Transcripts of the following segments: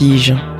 Vertige.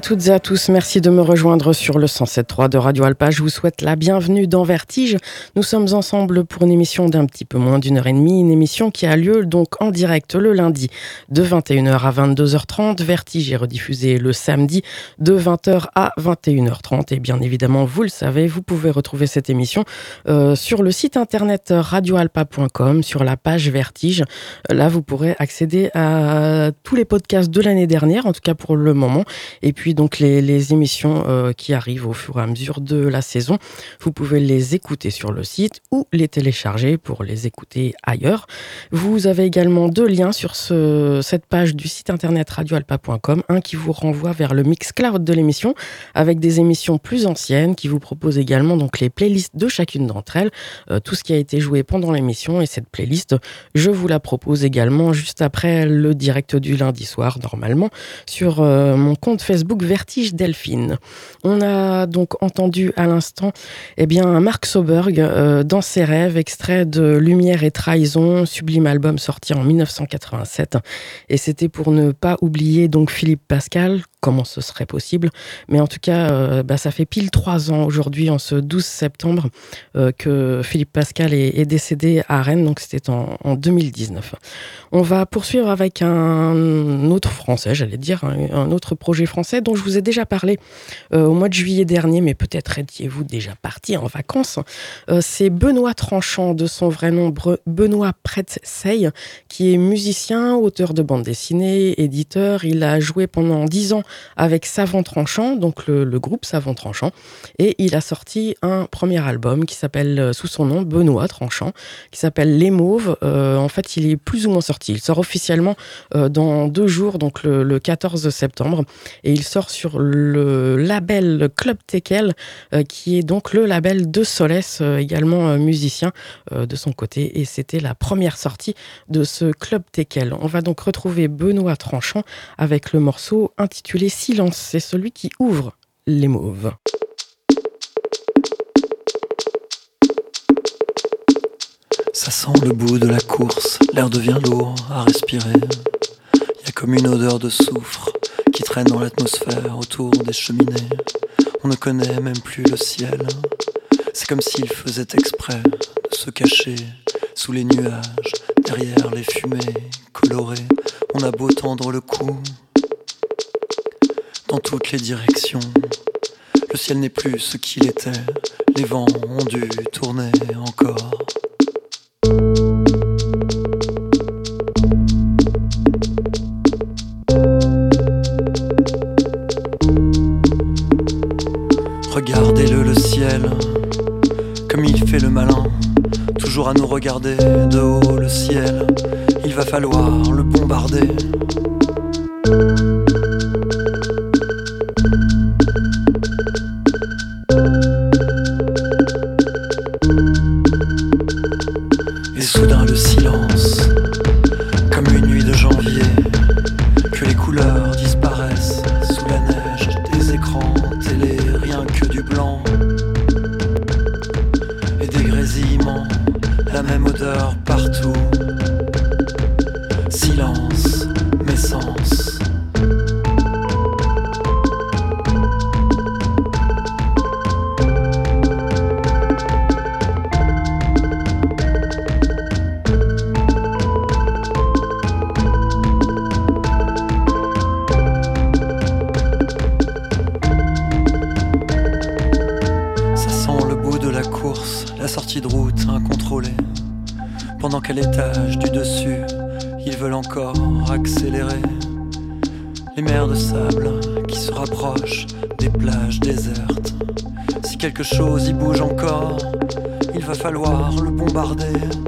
Toutes et à tous, merci de me rejoindre sur le 107.3 de Radio Alpa. Je vous souhaite la bienvenue dans Vertige. Nous sommes ensemble pour une émission d'un petit peu moins d'une heure et demie, une émission qui a lieu donc en direct le lundi de 21h à 22h30. Vertige est rediffusé le samedi de 20h à 21h30. Et bien évidemment, vous le savez, vous pouvez retrouver cette émission euh, sur le site internet radioalpa.com, sur la page Vertige. Là, vous pourrez accéder à tous les podcasts de l'année dernière, en tout cas pour le moment. Et puis donc les, émissions euh, qui arrivent au fur et à mesure de la saison, vous pouvez les écouter sur le site ou les télécharger pour les écouter ailleurs. Vous avez également deux liens sur ce, cette page du site internet radioalpa.com, un qui vous renvoie vers le mix cloud de l'émission avec des émissions plus anciennes qui vous propose également donc les playlists de chacune d'entre elles, euh, tout ce qui a été joué pendant l'émission. Et cette playlist, je vous la propose également juste après le direct du lundi soir normalement sur euh, mon compte Facebook Vertige Delphine. On a donc entendu à l'instant eh bien, Mark Soberg euh, dans ses rêves, extrait de Lumière et Trahison, sublime album sorti en 1987. Et c'était pour ne pas oublier donc Philippe Pascal, comment ce serait possible. Mais en tout cas, euh, bah, ça fait pile trois ans aujourd'hui, en ce 12 septembre, euh, que Philippe Pascal est, décédé à Rennes, donc c'était en, 2019. On va poursuivre avec un autre français, j'allais dire, un, autre projet français dont je vous ai déjà parlé euh, au mois de juillet dernier, mais peut-être étiez-vous déjà parti en vacances. C'est Benoît Tranchant, de son vrai nom Benoît Pretsey, qui est musicien, auteur de bande dessinée, éditeur. Il a joué pendant dix ans avec Savant Tranchant, donc le, groupe Savant Tranchant. Et il a sorti un premier album qui s'appelle, euh, sous son nom, Benoît Tranchant, qui s'appelle Les Mauves. Euh, en fait, il est plus ou moins sorti. Il sort officiellement euh, dans deux jours, donc le, 14 septembre. Et il sort sur le label Club Tekel, qui est donc le label de Solès, également musicien de son côté. Et c'était la première sortie de ce Club Tekel. On va donc retrouver Benoît Tranchant avec le morceau intitulé les silences, c'est celui qui ouvre les mauves. Ça sent le bout de la course, l'air devient lourd à respirer. Il y a comme une odeur de soufre traîne dans l'atmosphère autour des cheminées. On ne connaît même plus le ciel. C'est comme s'il faisait exprès de se cacher sous les nuages, derrière les fumées colorées. On a beau tendre le cou, dans toutes les directions. Le ciel n'est plus ce qu'il était, les vents ont dû tourner encore. Regardez-le le ciel, comme il fait le malin, toujours à nous regarder de haut le ciel, il va falloir le bombarder. la même odeur partout. falloir le bombarder.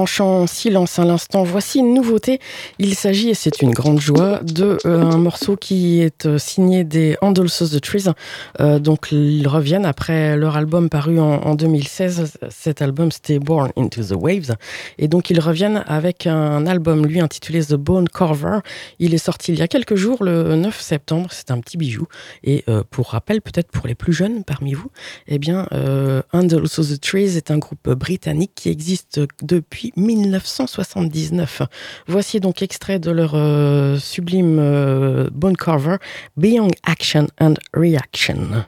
Tranchant, silence à l'instant. Voici une nouveauté. Il s'agit, et c'est une grande joie, de euh, un morceau qui est euh, signé des Handles of the Trees. Euh, donc ils reviennent après leur album paru en, 2016. Cet album c'était Born into the Waves. Et donc ils reviennent avec un album lui intitulé The Bone Cover. Il est sorti il y a quelques jours, le 9 septembre. C'est un petit bijou. Et pour rappel, peut-être pour les plus jeunes parmi vous, eh bien Handles of the Trees est un groupe britannique qui existe depuis 1979. Voici donc extrait de leur euh, sublime euh, bone cover Beyond Action and Reaction.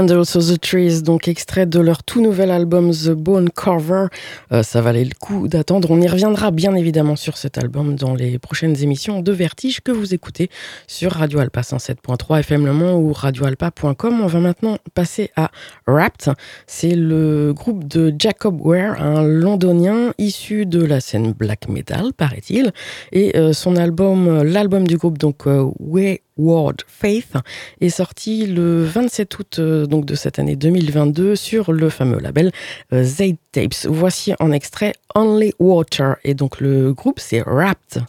And Also the Trees, donc extrait de leur tout nouvel album The Bone Cover. Euh, ça valait le coup d'attendre. On y reviendra bien évidemment sur cet album dans les prochaines émissions de Vertige que vous écoutez sur Radio Alpa 107.3 FM Le Mans ou radioalpa.com. On va maintenant passer à Wrapped. C'est le groupe de Jacob Ware, un londonien issu de la scène black metal, paraît-il. Et euh, son album, l'album du groupe, donc euh, Word Faith est sorti le 27 août euh, donc de cette année 2022 sur le fameux label euh, Zayd Tapes. Voici en extrait Only Water et donc le groupe c'est Wrapped.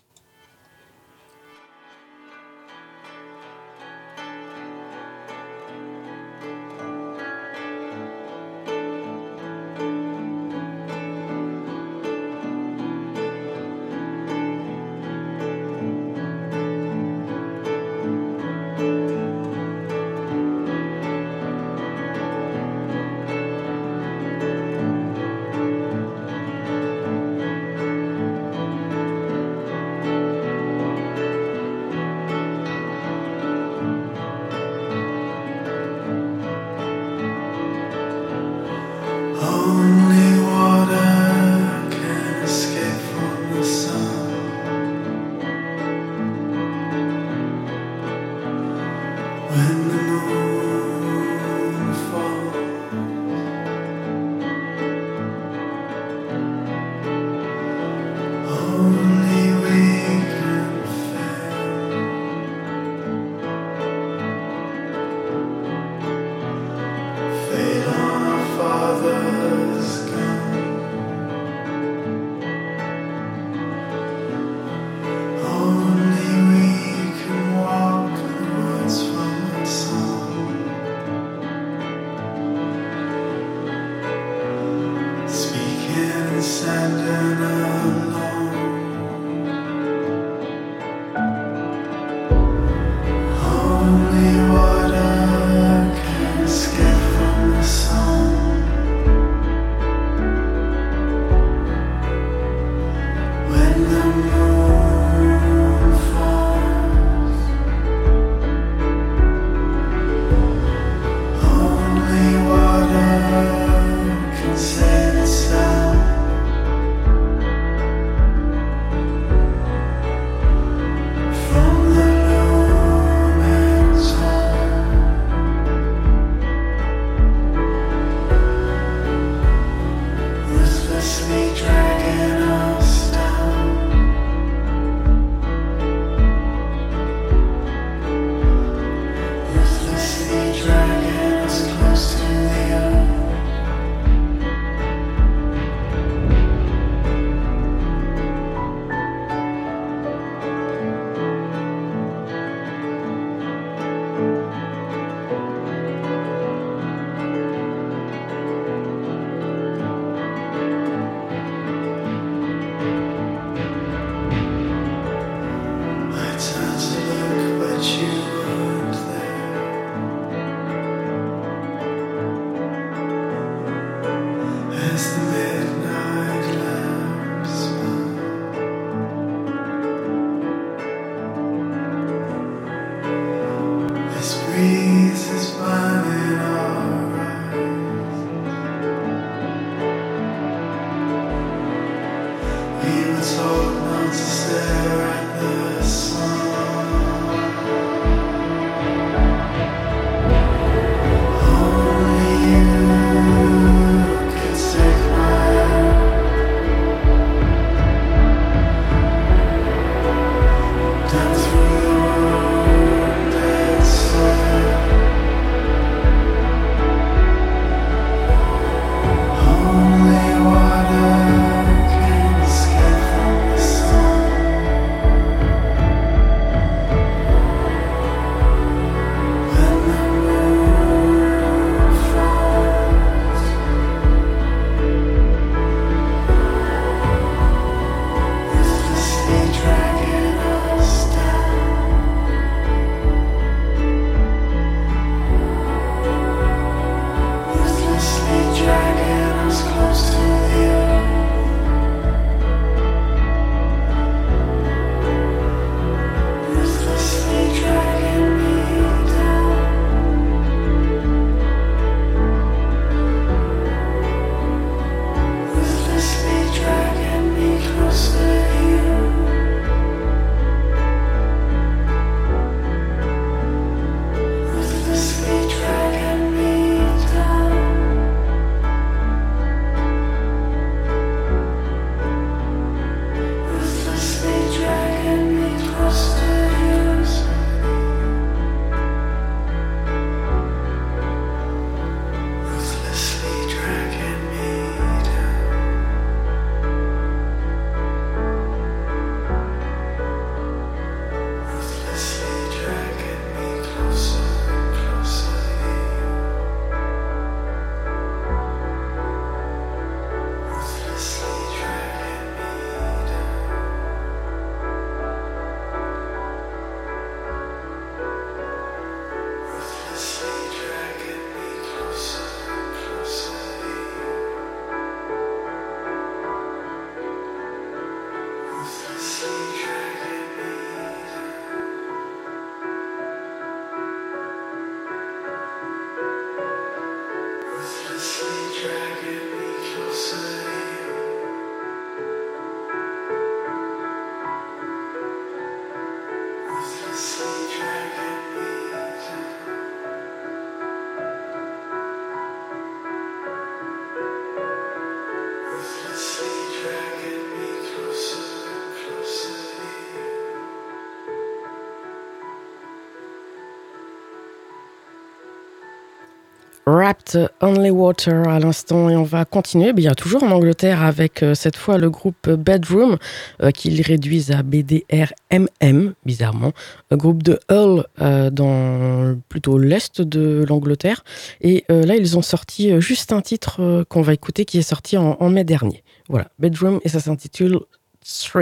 Only Water à l'instant et on va continuer. Bien toujours en Angleterre avec euh, cette fois le groupe Bedroom euh, qu'ils réduisent à BDRMM bizarrement. Un groupe de Hull euh, dans plutôt l'est de l'Angleterre. Et là ils ont sorti juste un titre qu'on va écouter qui est sorti en, en mai dernier. Voilà. Bedroom et ça s'intitule 3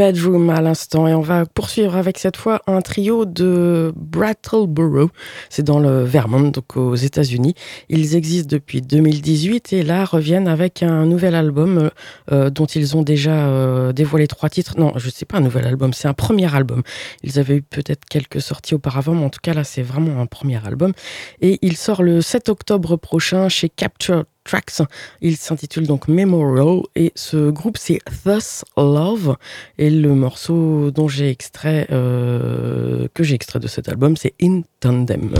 Bedroom à l'instant et on va poursuivre avec cette fois un trio de Brattleboro. C'est dans le Vermont, donc aux États-Unis. Ils existent depuis 2018 et là reviennent avec un nouvel album euh, dont ils ont déjà euh, dévoilé trois titres. Non, je sais pas un nouvel album, c'est un premier album. Ils avaient eu peut-être quelques sorties auparavant, mais en tout cas là c'est vraiment un premier album. Et il sort le 7 octobre prochain chez Capture Tracks. Il s'intitule donc Memorial et ce groupe c'est Thus Love et le morceau dont j'ai extrait euh, que j'ai extrait de cet album c'est In Tandem.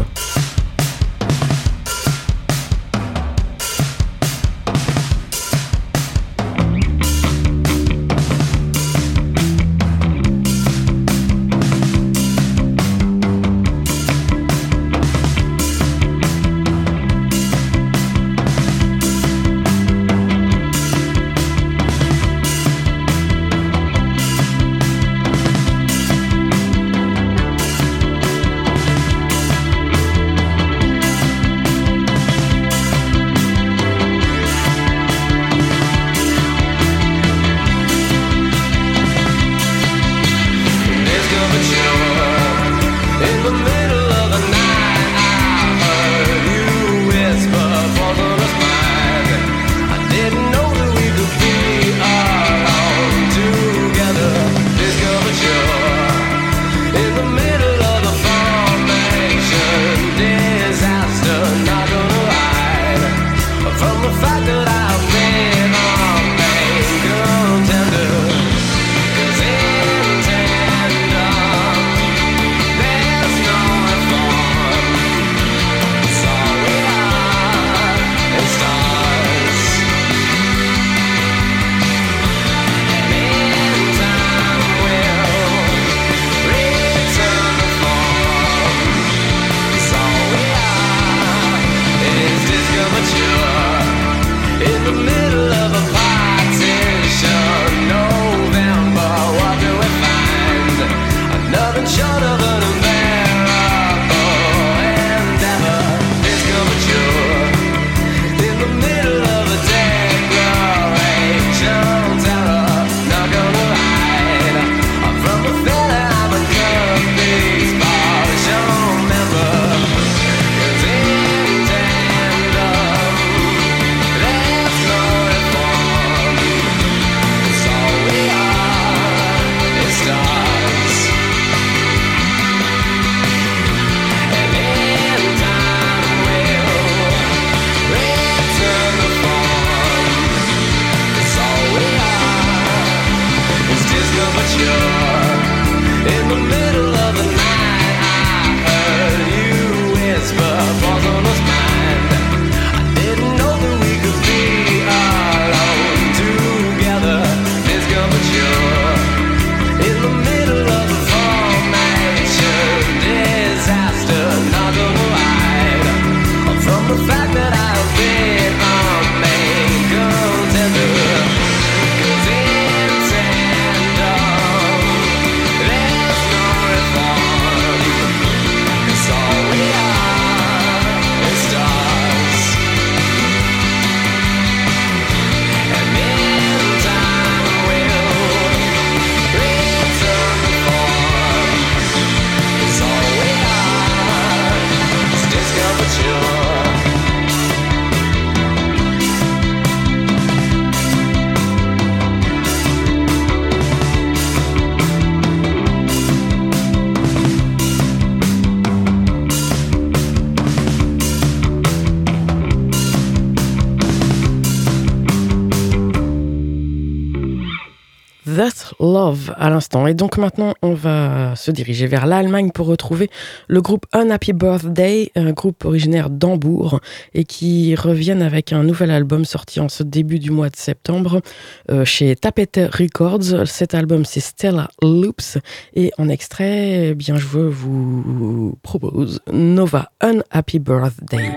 À l'instant. Et donc maintenant, on va se diriger vers l'Allemagne pour retrouver le groupe Unhappy Birthday, un groupe originaire d'Hambourg et qui reviennent avec un nouvel album sorti en ce début du mois de septembre euh, chez Tapete Records. Cet album, c'est Stella Loops et en extrait, eh bien, je vous propose Nova Unhappy Birthday.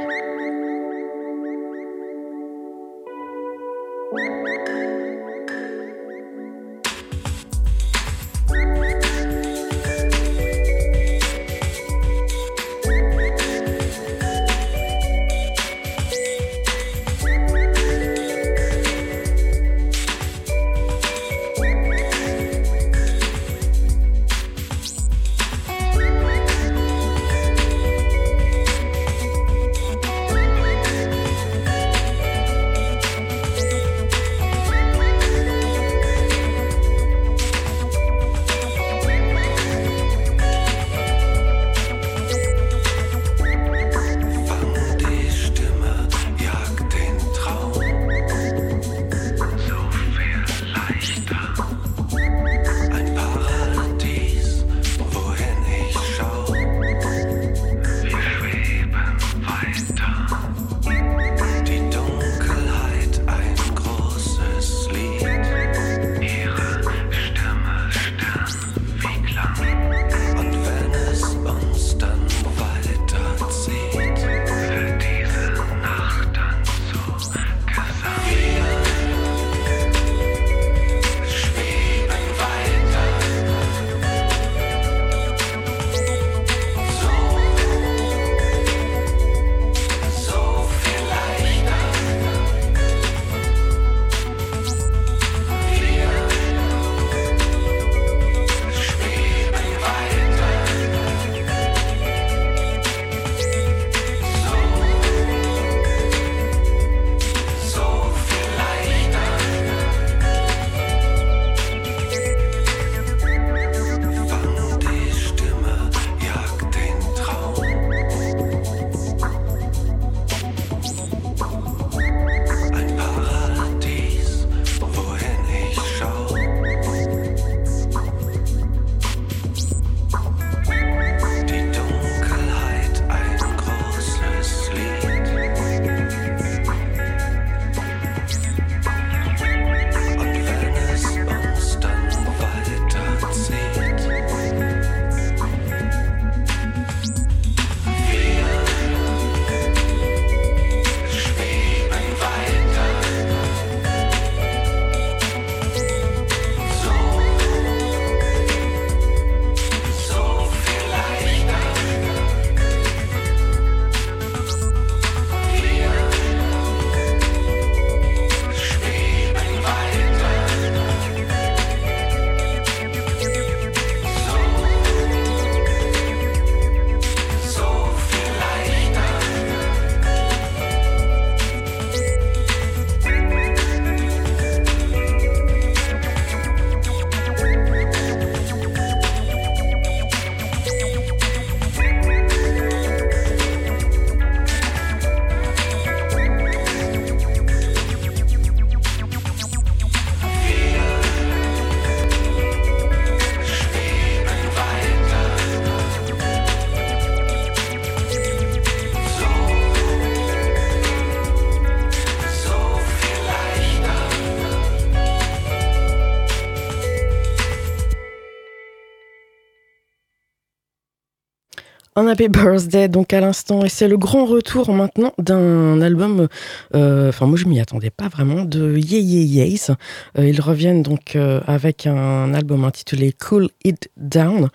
Un Happy Birthday, donc à l'instant, et c'est le grand retour maintenant d'un album, euh, enfin moi je m'y attendais pas vraiment, de Ye Ye Ye's. Euh, ils reviennent donc euh, avec un album intitulé Cool It Down,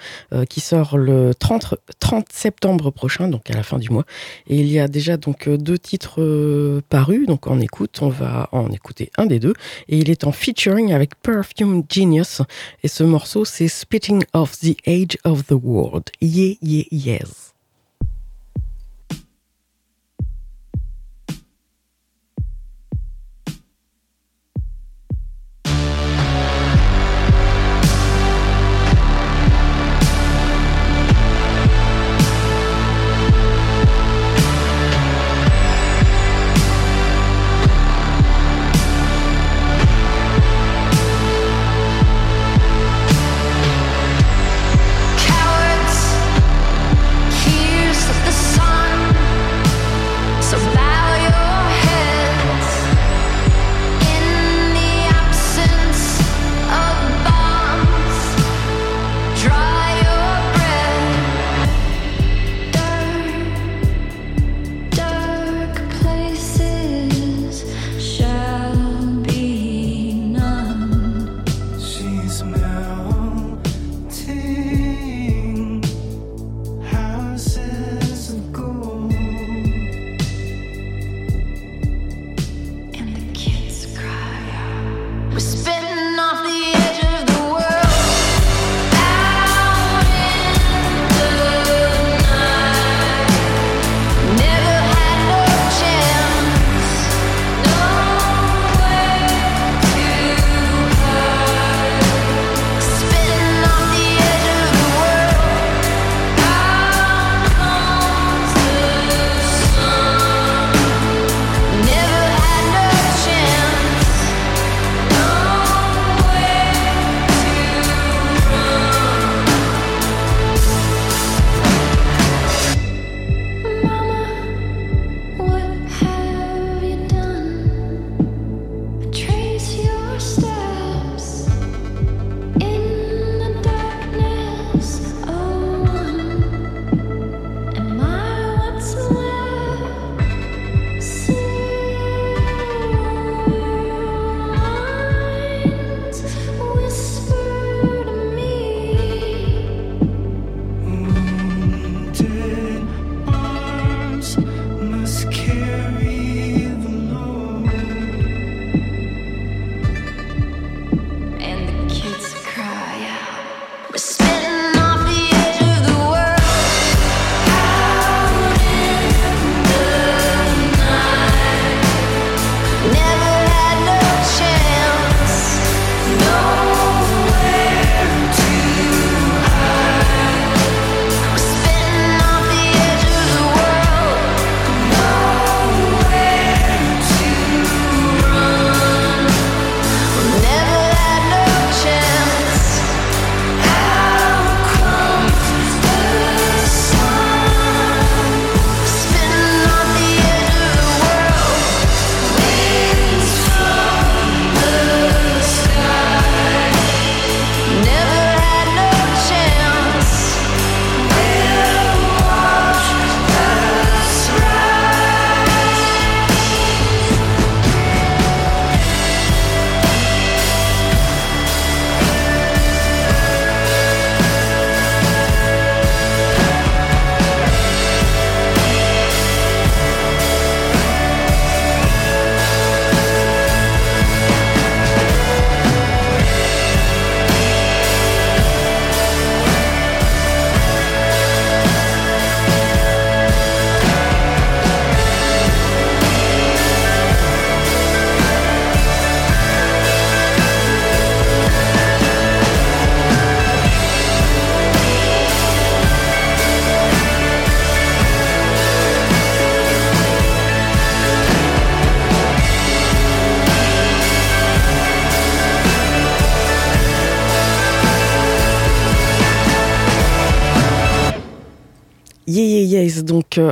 qui sort le 30, 30 septembre prochain, donc à la fin du mois. Et il y a déjà donc deux titres parus, donc on écoute, on va en écouter un des deux, et il est en featuring avec Perfume Genius, et ce morceau c'est Spitting of the Age of the World. Yeah, yeah, yes.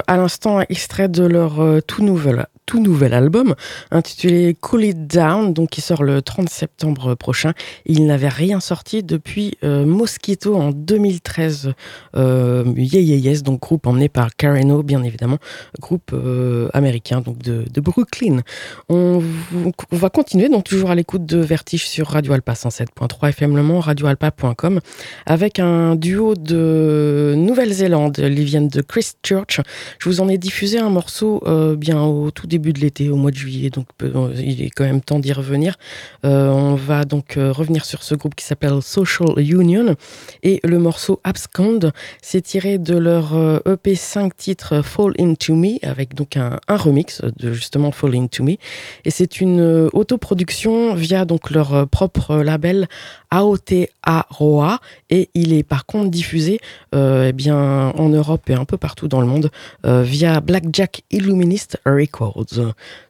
À l'instant extrait de leur euh, tout nouvel tout nouvel album intitulé Cool It Down, donc qui sort le 30 septembre prochain. Il n'avait rien sorti depuis euh, Mosquito en 2013. Euh, yeah Yes, donc groupe emmené par Karen bien évidemment, groupe euh, américain donc de, de Brooklyn. On, on, va continuer donc toujours à l'écoute de Vertige sur Radio Alpa 107.3 FM Le Mans, radioalpa.com, avec un duo de Nouvelle-Zélande. Ils viennent de Christchurch. Je vous en ai diffusé un morceau euh, bien au tout début début de l'été, au mois de juillet, donc euh, il est quand même temps d'y revenir. Euh, on va donc euh, revenir sur ce groupe qui s'appelle Social Union. Et le morceau Abscond, c'est tiré de leur EP 5 titres Fall Into Me avec donc un, remix de justement Fall Into Me. Et c'est une autoproduction via donc leur propre label Aotearoa et il est par contre diffusé euh, eh bien en Europe et un peu partout dans le monde via Blackjack Illuminist Records,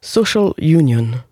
Social Union.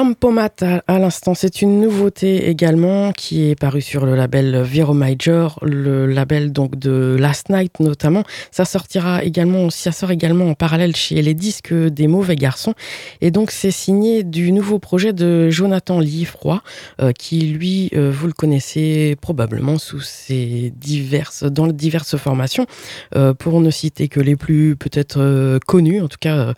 Tempomat à, l'instant, c'est une nouveauté également qui est parue sur le label Viro Major, le label donc de Last Night notamment. Ça sortira également, ça sort également en parallèle chez les disques des Mauvais Garçons. Et donc c'est signé du nouveau projet de Jonathan Liefroy, euh, qui lui, euh, vous le connaissez probablement sous ses diverses, dans les diverses formations, euh, pour ne citer que les plus peut-être connues, en tout cas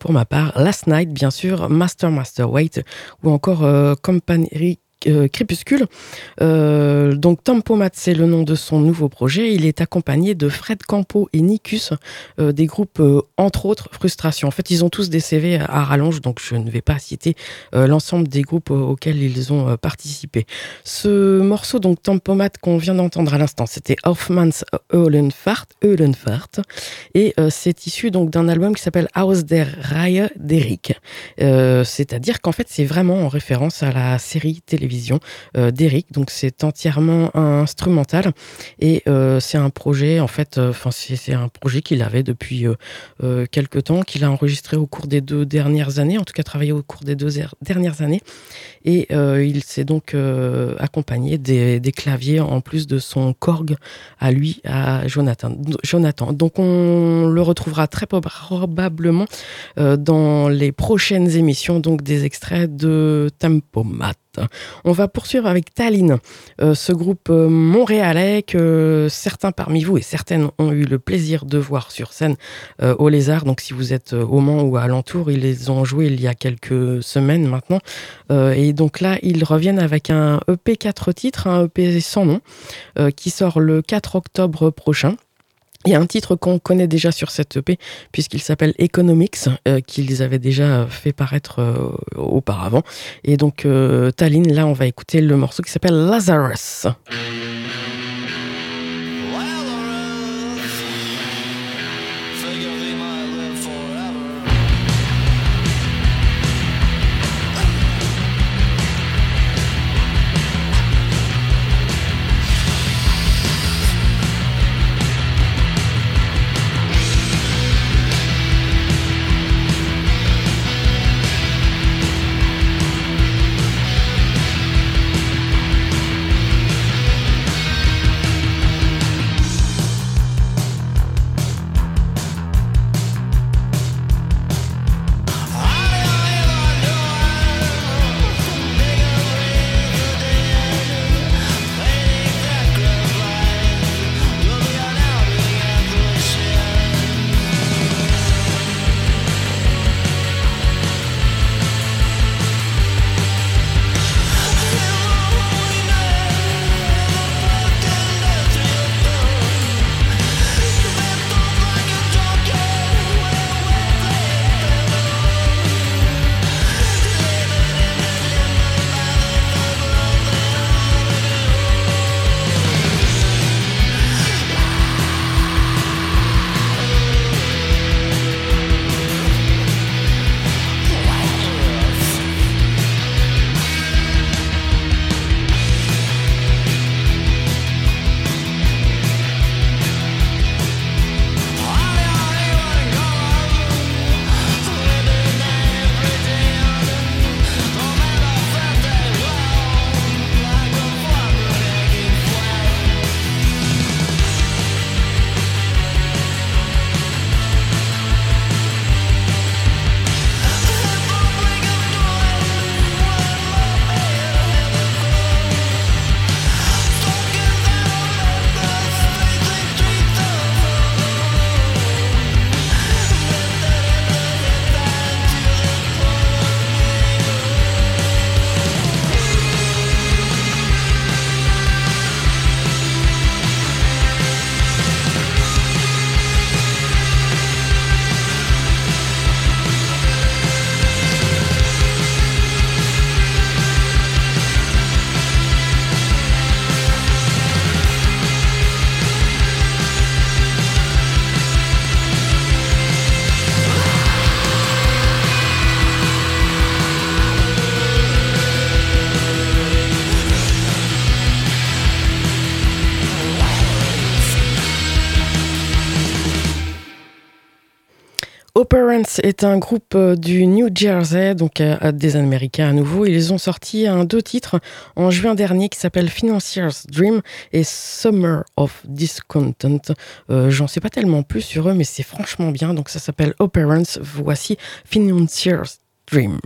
pour ma part, Last Night bien sûr, Master Master Wait ou encore euh, Company euh, Crépuscule. Euh, donc Tempomat, c'est le nom de son nouveau projet. Il est accompagné de Fred Campo et Nicus, euh, des groupes entre autres Frustration. En fait, ils ont tous des CV à rallonge, donc je ne vais pas citer l'ensemble des groupes auxquels ils ont participé. Ce morceau, donc Tempomat, qu'on vient d'entendre à l'instant, c'était Hoffman's Eulenfahrt, Eulenfahrt et c'est issu donc d'un album qui s'appelle Aus der Reihe d'Eric. C'est-à-dire qu'en fait, c'est vraiment en référence à la série télévisée euh, d'Eric. Donc c'est entièrement instrumental et euh, c'est un projet en fait, euh, enfin c'est un projet qu'il avait depuis quelques temps, qu'il a enregistré au cours des deux dernières années, en tout cas travaillé au cours des deux dernières années. Et il s'est donc accompagné des, des, claviers en plus de son Korg à lui, à Jonathan. Jonathan. Donc on le retrouvera très probablement dans les prochaines émissions, donc des extraits de Tempomat. On va poursuivre avec Tallinn, euh, ce groupe euh, montréalais que certains parmi vous et certaines ont eu le plaisir de voir sur scène euh, au Lézard. Donc si vous êtes au Mans ou à alentour, ils les ont joués il y a quelques semaines maintenant. et donc là, ils reviennent avec un EP 4 titres, un EP sans nom, qui sort le 4 octobre prochain. Il y a un titre qu'on connaît déjà sur cette EP, puisqu'il s'appelle Economics, euh, qu'ils avaient déjà fait paraître euh, auparavant. Et donc, euh, Tallinn, là, on va écouter le morceau qui s'appelle Lazarus. Operance est un groupe euh, du New Jersey, donc euh, des Américains à nouveau. Ils ont sorti un deux titres en juin dernier qui s'appellent Financier's Dream et Summer of Discontent. Euh, J'en sais pas tellement plus sur eux, mais c'est franchement bien. Donc ça s'appelle Operance. Voici Financier's Dream.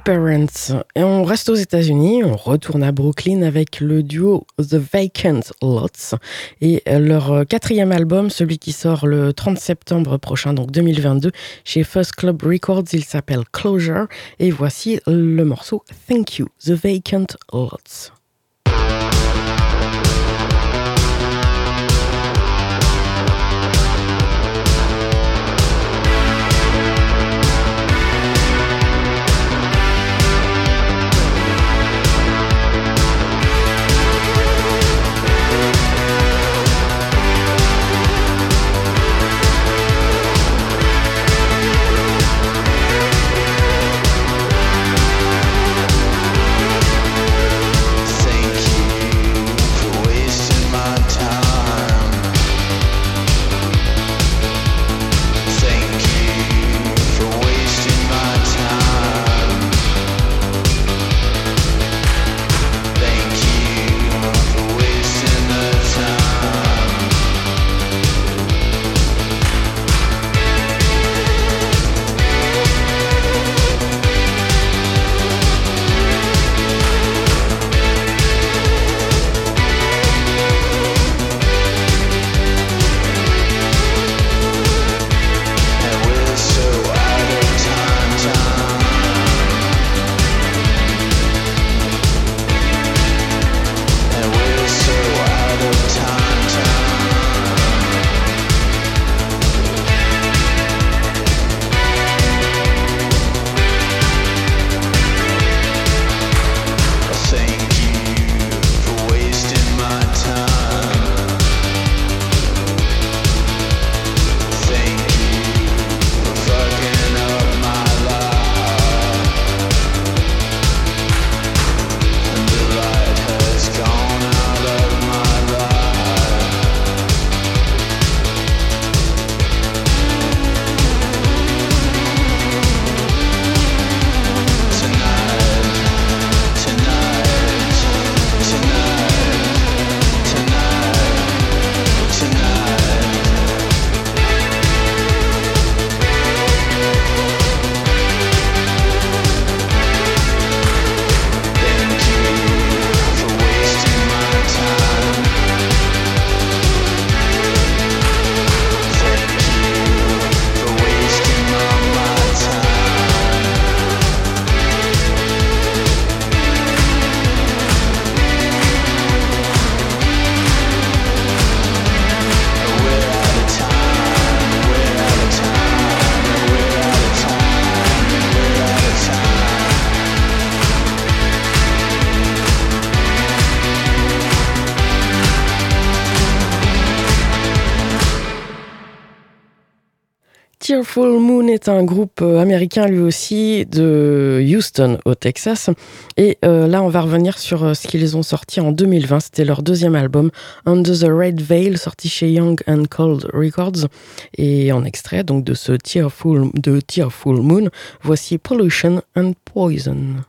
Operants. Et on reste aux États-Unis, on retourne à Brooklyn avec le duo The Vacant Lots et leur quatrième album, celui qui sort le 30 septembre prochain, donc 2022, chez First Club Records. Il s'appelle Closure et voici le morceau Thank You, The Vacant Lots. Est un groupe euh, américain lui aussi de Houston au Texas. Et euh, là, on va revenir sur euh, ce qu'ils ont sorti en 2020. C'était leur deuxième album, Under the Red Veil, sorti chez Young and Cold Records. Et en extrait donc de ce Tearful, de Tearful Moon, voici Pollution and Poison.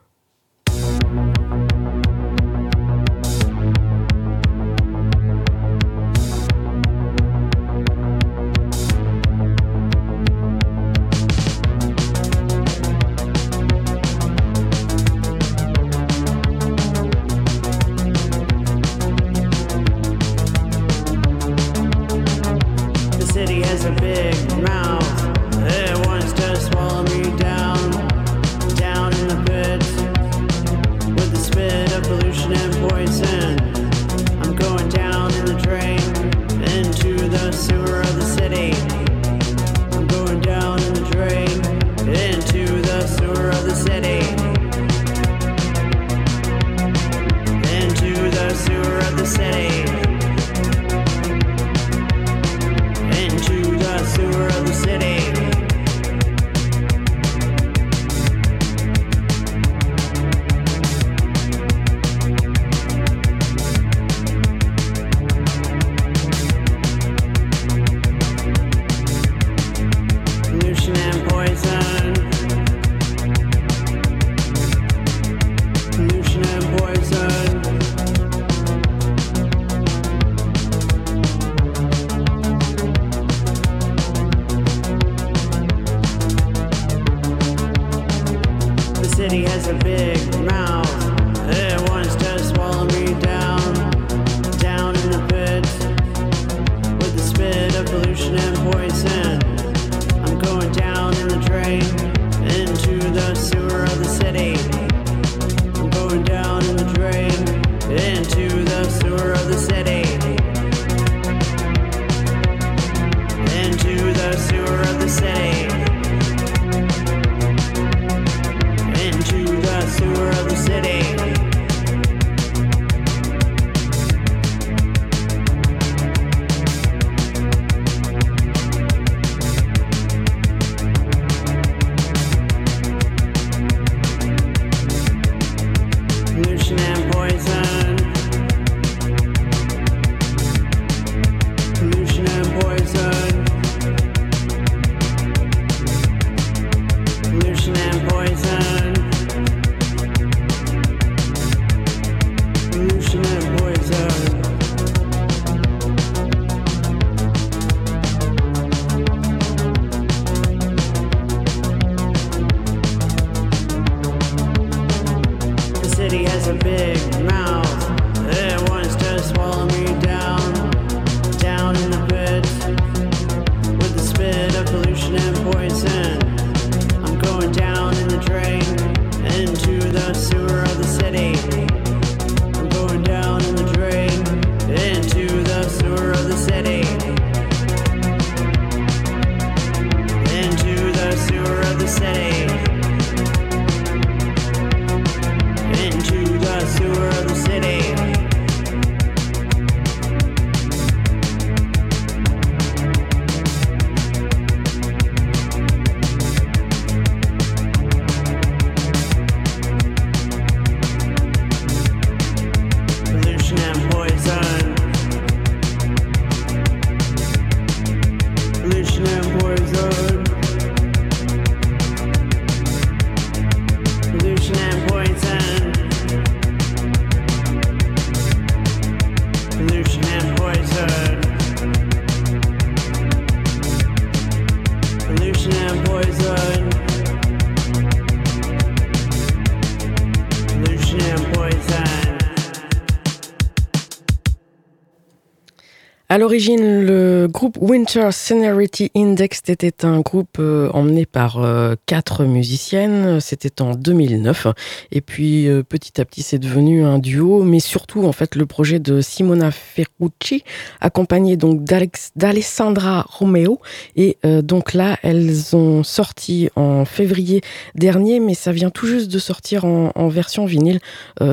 À l'origine, le groupe Winter Scenery Index était un groupe euh, emmené par euh, quatre musiciennes. C'était en 2009. Et puis, euh, petit à petit, c'est devenu un duo. Mais surtout, en fait, le projet de Simona Ferrucci, accompagné donc d'Alessandra Romeo. Et donc là, elles ont sorti en février dernier, mais ça vient tout juste de sortir en, en version vinyle.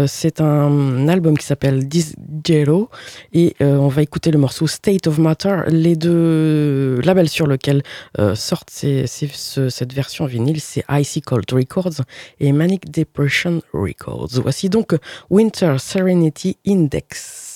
c'est un album qui s'appelle Disgelo. Et on va écouter le morceau State of Matter, les deux labels sur lesquels euh, sortent cette version vinyle, c'est Icy Cold Records et Manic Depression Records. Voici donc Winter Serenity Index.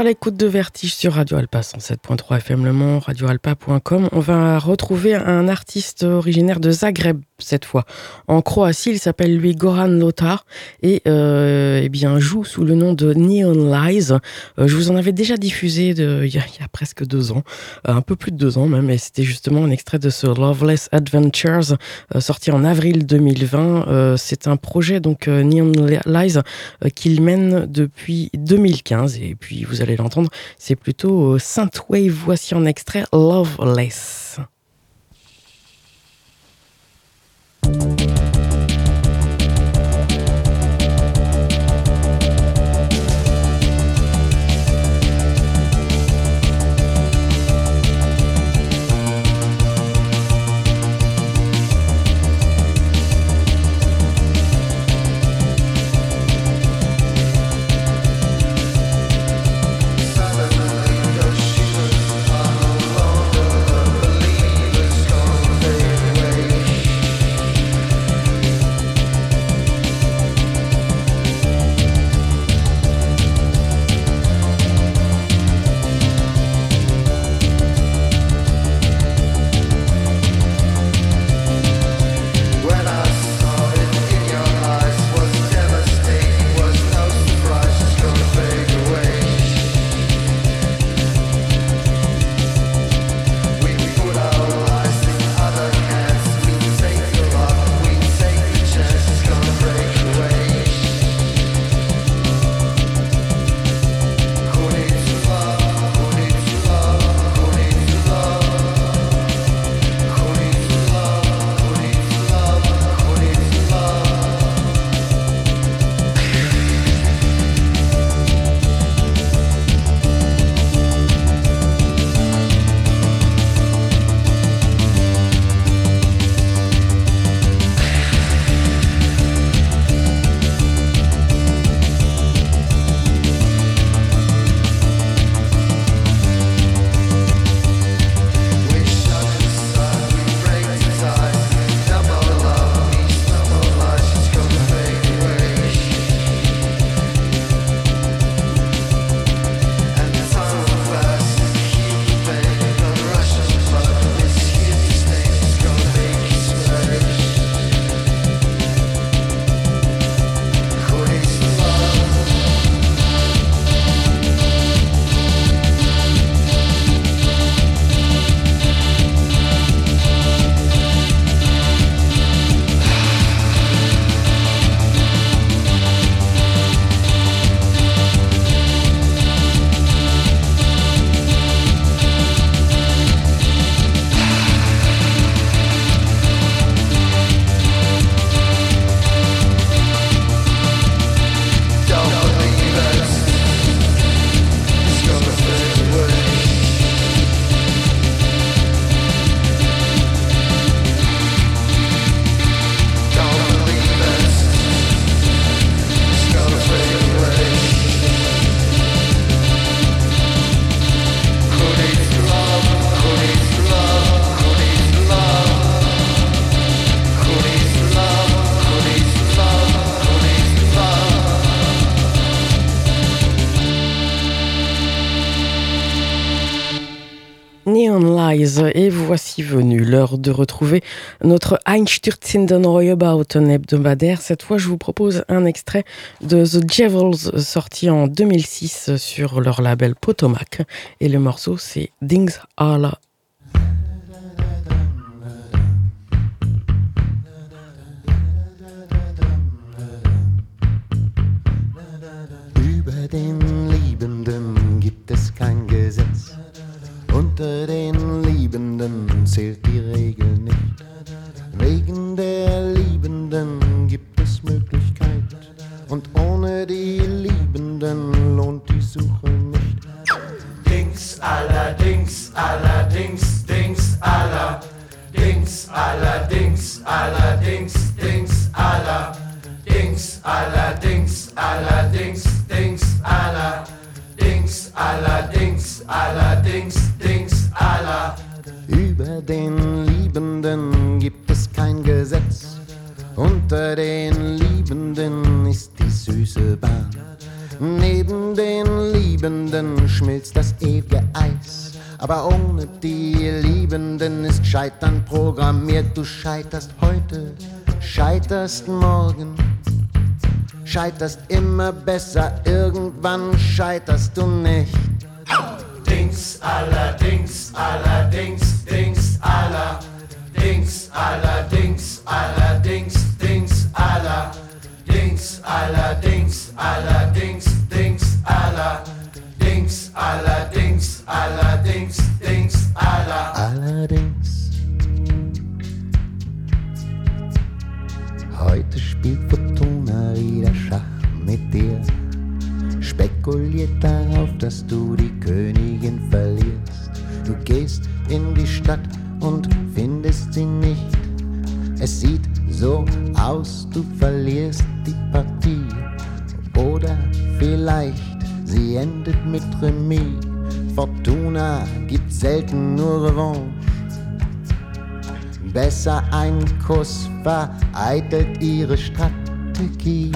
Toujours à l'écoute de Vertige sur Radio Alpa 107.3 FM Le Mans, radioalpa.com. On va retrouver un artiste originaire de Zagreb cette fois. En Croatie, il s'appelle lui Goran Lothar et euh, eh bien joue sous le nom de Neon Lies. Euh, je vous en avais déjà diffusé il, y a, presque deux ans, euh, un peu plus de deux ans même, et c'était justement un extrait de ce Loveless Adventures sorti en avril 2020. C'est un projet donc Neon Lies qu'il mène depuis 2015 et puis vous allez l'entendre, c'est plutôt synthwave. Voici en extrait Loveless. you et voici venu l'heure de retrouver notre Einstürzenden Reuebauten hebdomadaire. Cette fois, je vous propose un extrait de The Devils sorti en 2006 sur leur label Potomac. Et le morceau c'est Dings den Liebenden zählt die Regel nicht. Wegen der Liebenden gibt es Möglichkeit. Und ohne die Liebenden lohnt die Suche nicht. Dings, allerdings, allerdings, Dings, aller. Dings, allerdings, allerdings, Dings, aller. Dings, allerdings, allerdings, Dings, aller. Dings, allerdings, allerdings, Dings, aller. Über den Liebenden gibt es kein Gesetz. Unter den Liebenden ist die süße Bahn. Neben den Liebenden Aber ohne die Liebenden ist Scheitern programmiert. Du scheiterst heute, scheiterst morgen. Scheiterst immer besser, irgendwann scheiterst du nicht. Dings, allerdings, allerdings, Dings, aller. Dings, allerdings, allerdings, Dings, aller. Dings, allerdings, allerdings, Dings, aller. Dings, allerdings, allerdings, Dings, aller. Allerdings. Heute spielt Fortuna wieder Schach mit dir. Spekuliert darauf, dass du die Königin verlierst. Du gehst in die Stadt und findest sie nicht. Es sieht so aus, du verlierst die Partie. Oder vielleicht sie endet mit Remis. Fortuna gibt selten nur Revanche. Besser ein Kuss vereitelt ihre Strategie.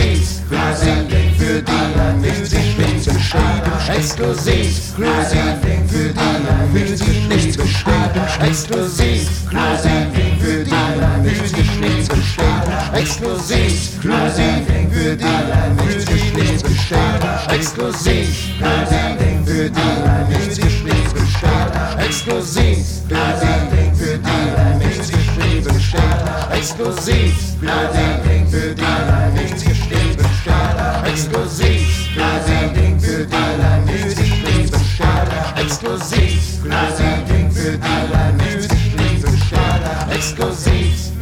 Exklusiv nur sie, für die nichts nichts geschrieben, scheiß du siehst, nur sie, für die nichts nichts geschrieben, scheiß du siehst, nur sie, für die nichts nichts geschrieben, scheiß du siehst, nur sie, für die nichts nichts geschrieben, scheiß du siehst, nur sie, für die nichts nichts geschrieben, scheiß du siehst, nur sie, für die nichts nichts geschrieben, scheiß du siehst, nur sie, für die nichts Exklusiv, allerdings für die Allernützigsten Schader. Exklusiv, allerdings für die Allernützigsten Exklusiv.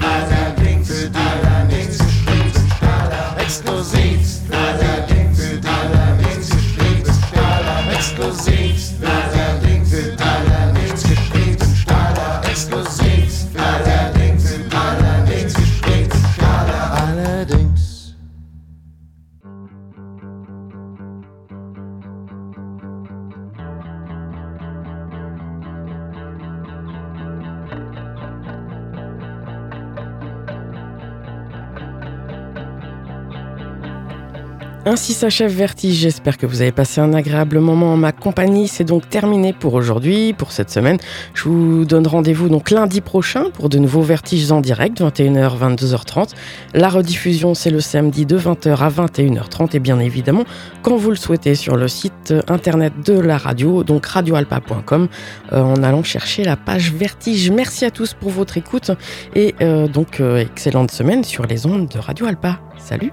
Ainsi s'achève Vertige. J'espère que vous avez passé un agréable moment en ma compagnie. C'est donc terminé pour aujourd'hui, pour cette semaine. Je vous donne rendez-vous donc lundi prochain pour de nouveaux Vertiges en direct, 21h, 22h30. La rediffusion, c'est le samedi de 20h à 21h30 et bien évidemment, quand vous le souhaitez, sur le site internet de la radio, donc radioalpa.com, euh, en allant chercher la page Vertige. Merci à tous pour votre écoute et euh, donc euh, excellente semaine sur les ondes de Radio Alpa. Salut